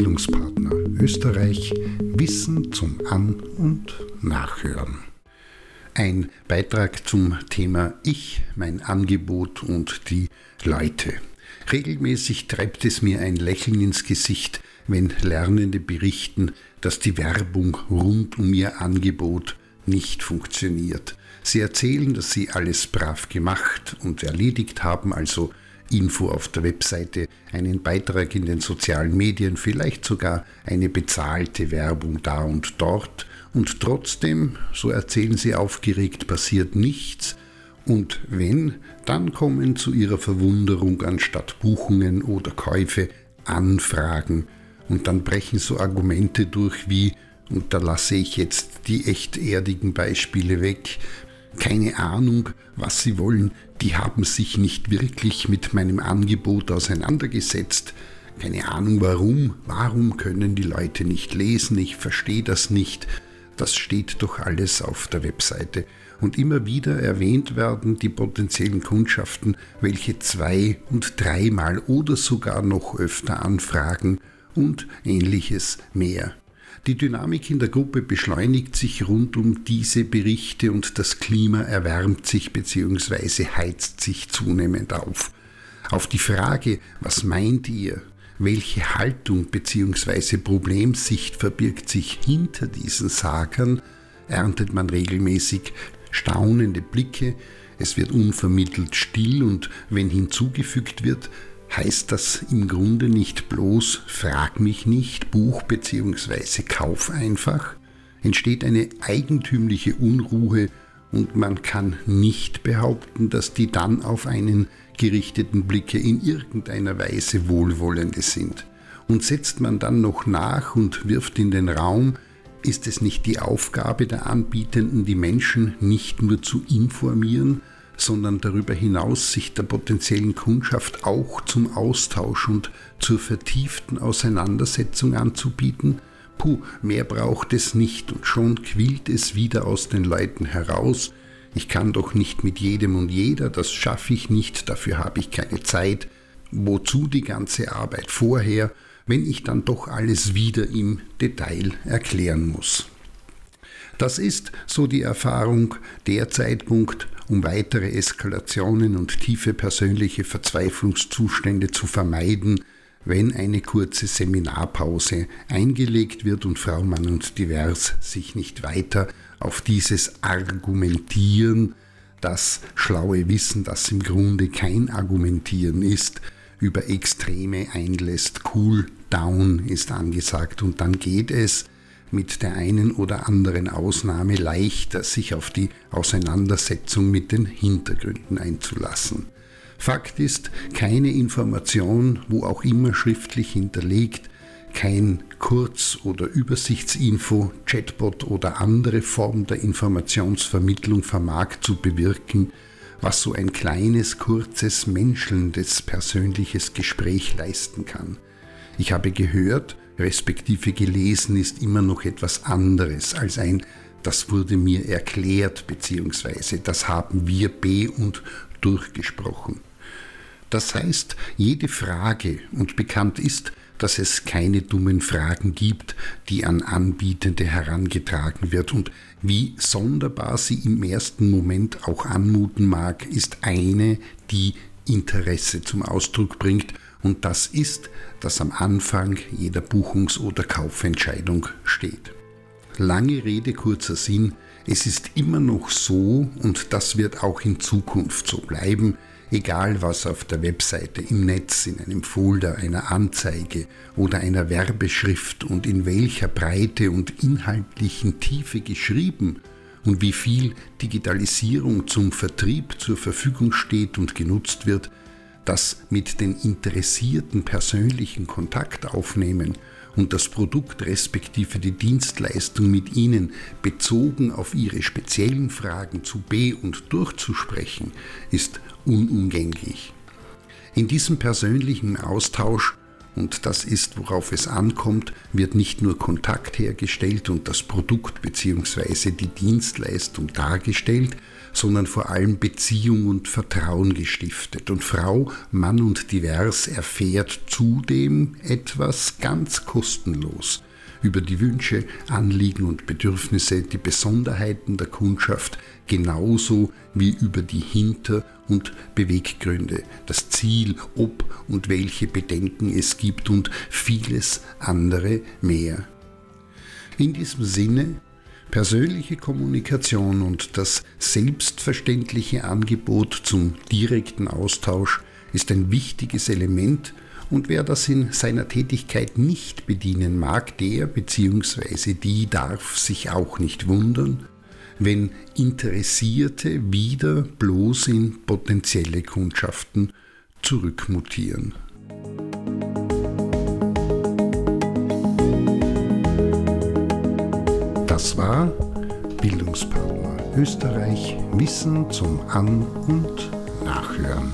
Bildungspartner Österreich Wissen zum An- und Nachhören. Ein Beitrag zum Thema Ich, mein Angebot und die Leute. Regelmäßig treibt es mir ein Lächeln ins Gesicht, wenn Lernende berichten, dass die Werbung rund um ihr Angebot nicht funktioniert. Sie erzählen, dass sie alles brav gemacht und erledigt haben, also Info auf der Webseite, einen Beitrag in den sozialen Medien, vielleicht sogar eine bezahlte Werbung da und dort. Und trotzdem, so erzählen sie aufgeregt, passiert nichts. Und wenn, dann kommen zu ihrer Verwunderung anstatt Buchungen oder Käufe Anfragen. Und dann brechen so Argumente durch wie, und da lasse ich jetzt die echt erdigen Beispiele weg, keine Ahnung, was sie wollen, die haben sich nicht wirklich mit meinem Angebot auseinandergesetzt. Keine Ahnung warum, warum können die Leute nicht lesen, ich verstehe das nicht. Das steht doch alles auf der Webseite. Und immer wieder erwähnt werden die potenziellen Kundschaften, welche zwei- und dreimal oder sogar noch öfter anfragen und ähnliches mehr. Die Dynamik in der Gruppe beschleunigt sich rund um diese Berichte und das Klima erwärmt sich bzw. heizt sich zunehmend auf. Auf die Frage, was meint ihr, welche Haltung bzw. Problemsicht verbirgt sich hinter diesen Sagern, erntet man regelmäßig staunende Blicke, es wird unvermittelt still und wenn hinzugefügt wird, heißt das im Grunde nicht bloß Frag mich nicht, Buch bzw. Kauf einfach, entsteht eine eigentümliche Unruhe und man kann nicht behaupten, dass die dann auf einen gerichteten Blicke in irgendeiner Weise wohlwollende sind. Und setzt man dann noch nach und wirft in den Raum, ist es nicht die Aufgabe der Anbietenden, die Menschen nicht nur zu informieren, sondern darüber hinaus sich der potenziellen Kundschaft auch zum Austausch und zur vertieften Auseinandersetzung anzubieten? Puh, mehr braucht es nicht und schon quillt es wieder aus den Leuten heraus. Ich kann doch nicht mit jedem und jeder, das schaffe ich nicht, dafür habe ich keine Zeit. Wozu die ganze Arbeit vorher, wenn ich dann doch alles wieder im Detail erklären muss? Das ist, so die Erfahrung, der Zeitpunkt, um weitere Eskalationen und tiefe persönliche Verzweiflungszustände zu vermeiden, wenn eine kurze Seminarpause eingelegt wird und Frau Mann und Divers sich nicht weiter auf dieses Argumentieren, das schlaue Wissen, das im Grunde kein Argumentieren ist, über Extreme einlässt. Cool down ist angesagt und dann geht es mit der einen oder anderen Ausnahme leichter, sich auf die Auseinandersetzung mit den Hintergründen einzulassen. Fakt ist, keine Information, wo auch immer schriftlich hinterlegt, kein Kurz- oder Übersichtsinfo, Chatbot oder andere Form der Informationsvermittlung vermag zu bewirken, was so ein kleines, kurzes, menschelndes, persönliches Gespräch leisten kann. Ich habe gehört, respektive gelesen ist immer noch etwas anderes als ein das wurde mir erklärt beziehungsweise das haben wir be und durchgesprochen. Das heißt, jede Frage, und bekannt ist, dass es keine dummen Fragen gibt, die an Anbietende herangetragen wird, und wie sonderbar sie im ersten Moment auch anmuten mag, ist eine, die Interesse zum Ausdruck bringt und das ist, dass am Anfang jeder Buchungs- oder Kaufentscheidung steht. Lange Rede, kurzer Sinn, es ist immer noch so und das wird auch in Zukunft so bleiben, egal was auf der Webseite, im Netz, in einem Folder, einer Anzeige oder einer Werbeschrift und in welcher Breite und inhaltlichen Tiefe geschrieben und wie viel Digitalisierung zum Vertrieb zur Verfügung steht und genutzt wird, das mit den Interessierten persönlichen Kontakt aufnehmen und das Produkt respektive die Dienstleistung mit ihnen bezogen auf ihre speziellen Fragen zu be- und durchzusprechen, ist unumgänglich. In diesem persönlichen Austausch und das ist, worauf es ankommt, wird nicht nur Kontakt hergestellt und das Produkt bzw. die Dienstleistung dargestellt, sondern vor allem Beziehung und Vertrauen gestiftet. Und Frau, Mann und Divers erfährt zudem etwas ganz kostenlos über die Wünsche, Anliegen und Bedürfnisse, die Besonderheiten der Kundschaft, genauso wie über die Hinter- und Beweggründe, das Ziel, ob und welche Bedenken es gibt und vieles andere mehr. In diesem Sinne Persönliche Kommunikation und das selbstverständliche Angebot zum direkten Austausch ist ein wichtiges Element und wer das in seiner Tätigkeit nicht bedienen mag, der bzw. die darf sich auch nicht wundern, wenn Interessierte wieder bloß in potenzielle Kundschaften zurückmutieren. Das war Bildungspartner Österreich Wissen zum An- und Nachhören.